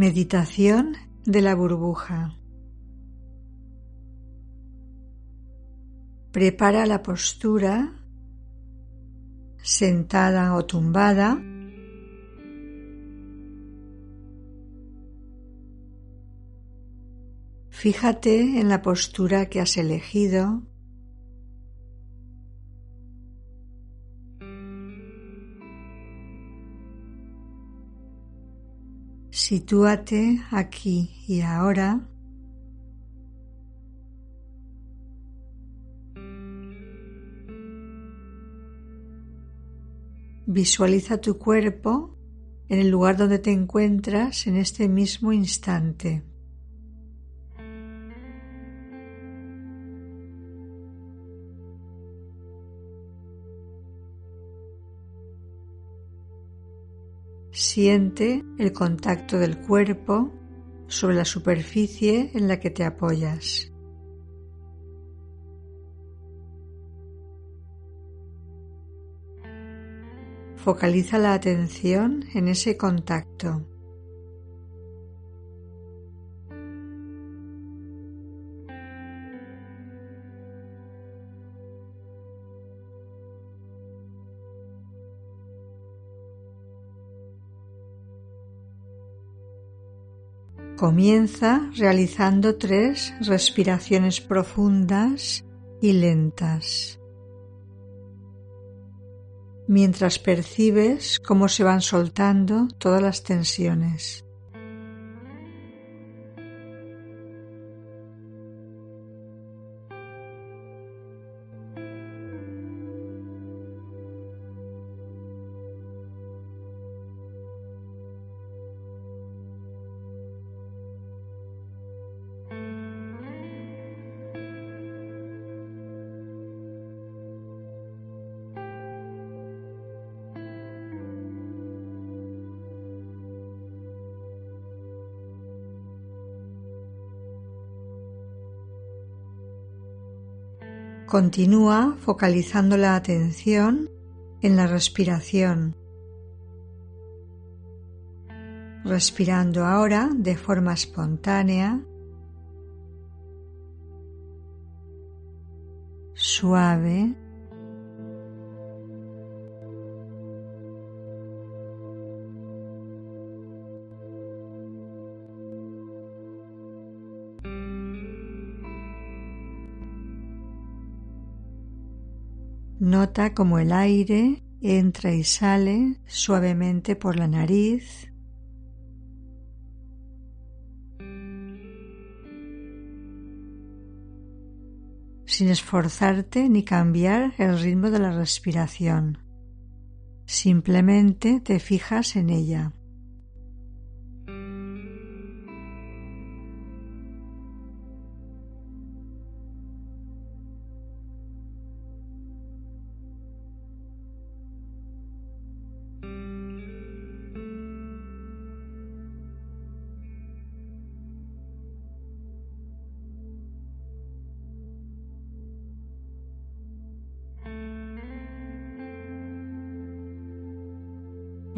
Meditación de la burbuja. Prepara la postura sentada o tumbada. Fíjate en la postura que has elegido Sitúate aquí y ahora. Visualiza tu cuerpo en el lugar donde te encuentras en este mismo instante. Siente el contacto del cuerpo sobre la superficie en la que te apoyas. Focaliza la atención en ese contacto. Comienza realizando tres respiraciones profundas y lentas. Mientras percibes cómo se van soltando todas las tensiones. Continúa focalizando la atención en la respiración, respirando ahora de forma espontánea, suave, Nota como el aire entra y sale suavemente por la nariz. sin esforzarte ni cambiar el ritmo de la respiración. Simplemente te fijas en ella.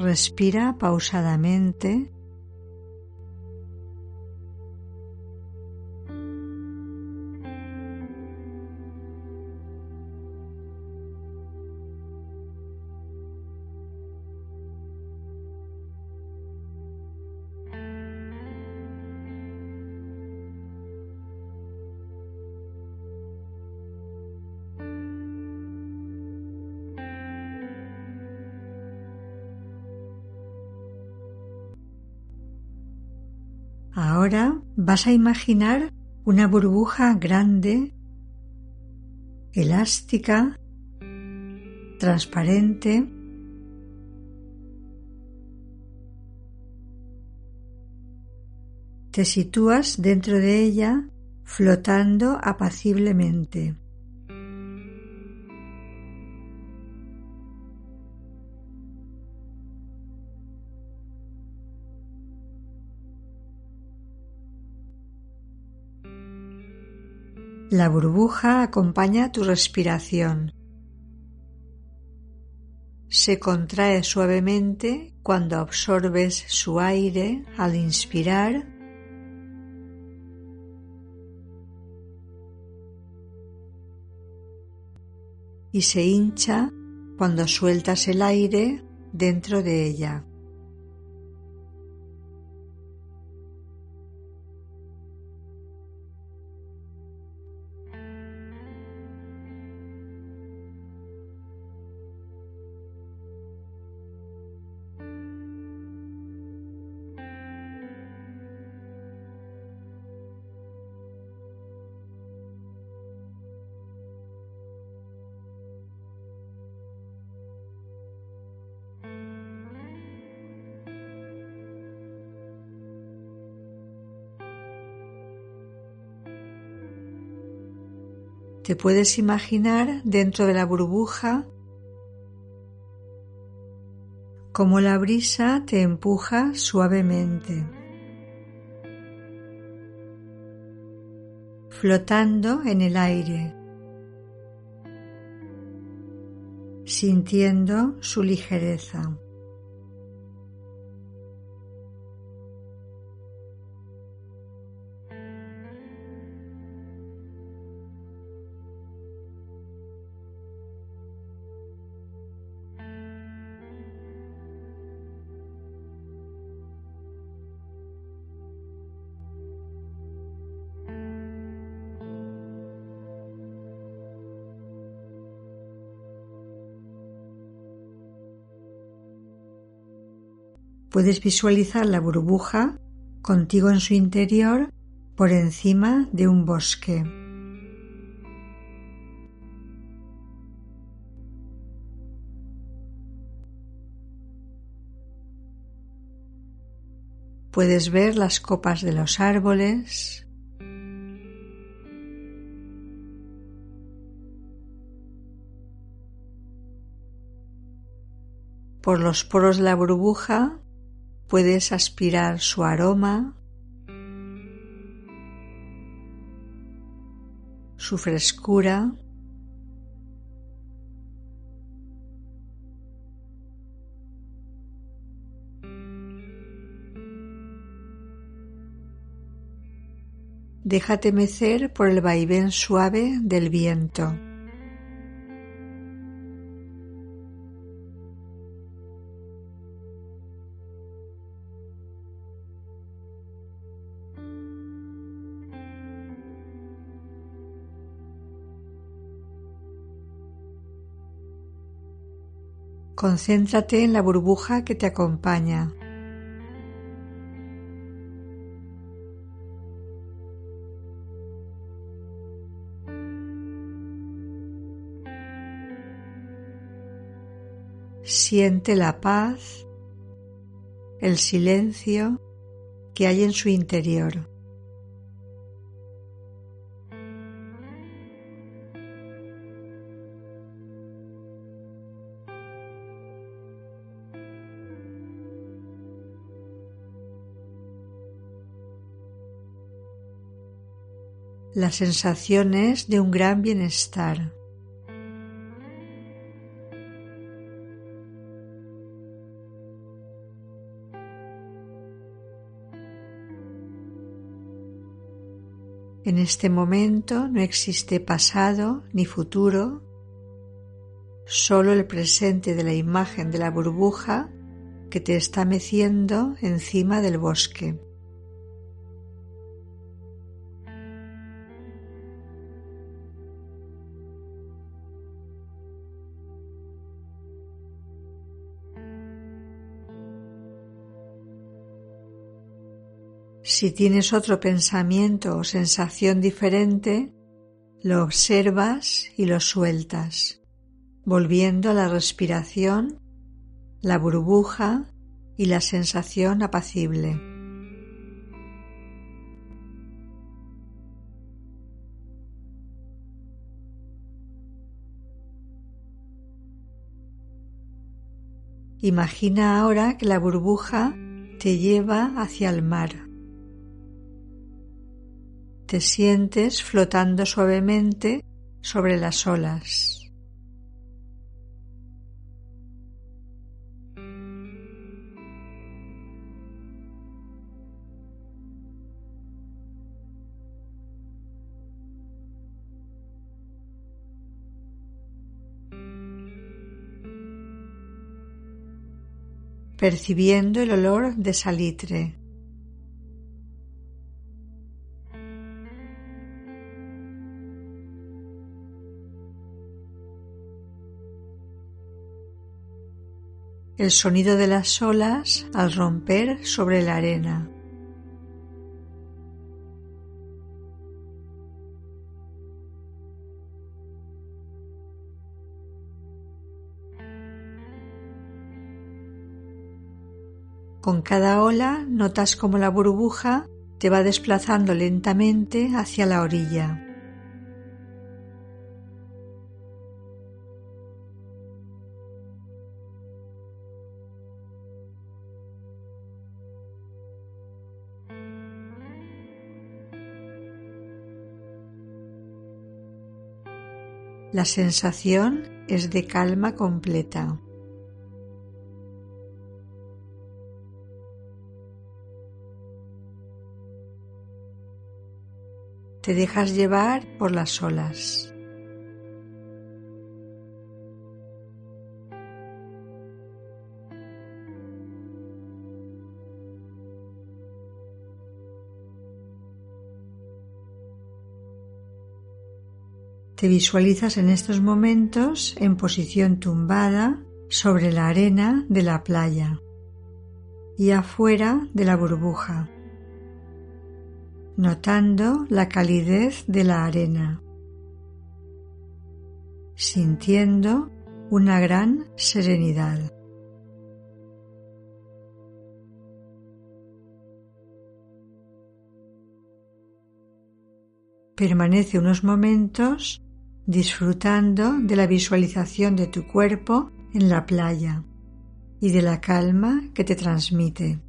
Respira pausadamente Ahora vas a imaginar una burbuja grande elástica, transparente, te sitúas dentro de ella flotando apaciblemente. La burbuja acompaña tu respiración. Se contrae suavemente cuando absorbes su aire al inspirar y se hincha cuando sueltas el aire dentro de ella. Te puedes imaginar dentro de la burbuja como la brisa te empuja suavemente, flotando en el aire, sintiendo su ligereza. Puedes visualizar la burbuja contigo en su interior por encima de un bosque. Puedes ver las copas de los árboles, por los poros de la burbuja Puedes aspirar su aroma, su frescura. Déjate mecer por el vaivén suave del viento. Concéntrate en la burbuja que te acompaña. Siente la paz, el silencio que hay en su interior. Las sensaciones de un gran bienestar. En este momento no existe pasado ni futuro, solo el presente de la imagen de la burbuja que te está meciendo encima del bosque. Si tienes otro pensamiento o sensación diferente, Lo observas y lo sueltas, volviendo a la respiración, la burbuja y la sensación apacible. Imagina ahora que la burbuja te lleva hacia el mar. Te sientes flotando suavemente sobre las olas. percibiendo el olor de salitre. El sonido de las olas al romper sobre la arena. Con cada ola notas como la burbuja te va desplazando lentamente hacia la orilla. La sensación es de calma completa. te dejas llevar por las olas. Te visualizas en estos momentos en posición tumbada sobre la arena de la playa y afuera de la burbuja notando la calidez de la arena, sintiendo una gran serenidad. Permanece unos momentos disfrutando de la visualización de tu cuerpo en la playa y de la calma que te transmite.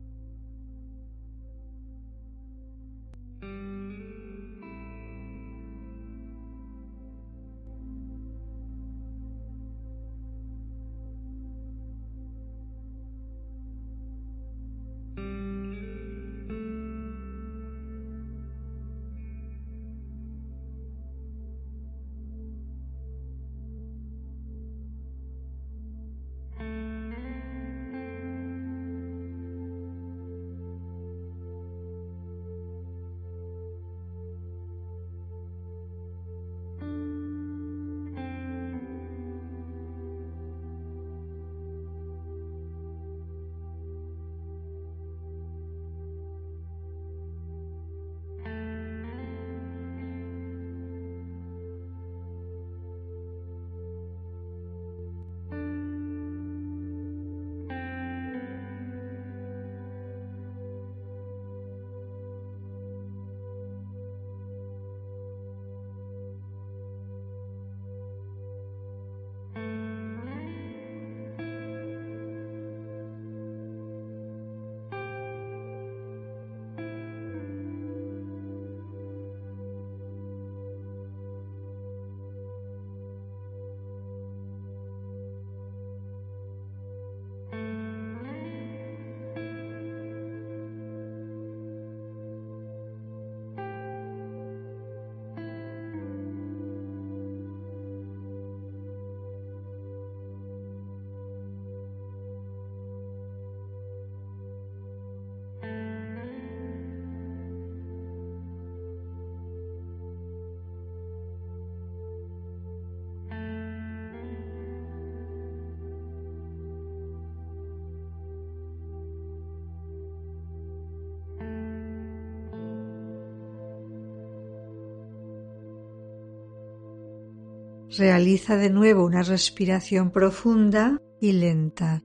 Realiza de nuevo una respiración profunda y lenta.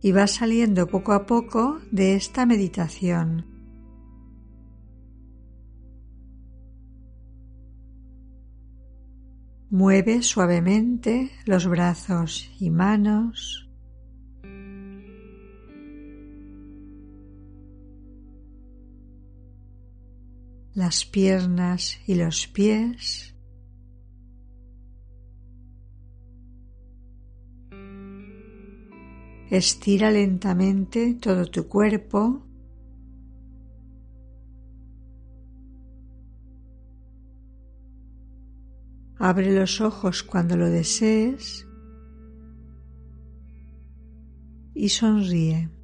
Y va saliendo poco a poco de esta meditación. Mueve suavemente los brazos y manos. Las piernas y los pies. Estira lentamente todo tu cuerpo. Abre los ojos cuando lo desees y sonríe.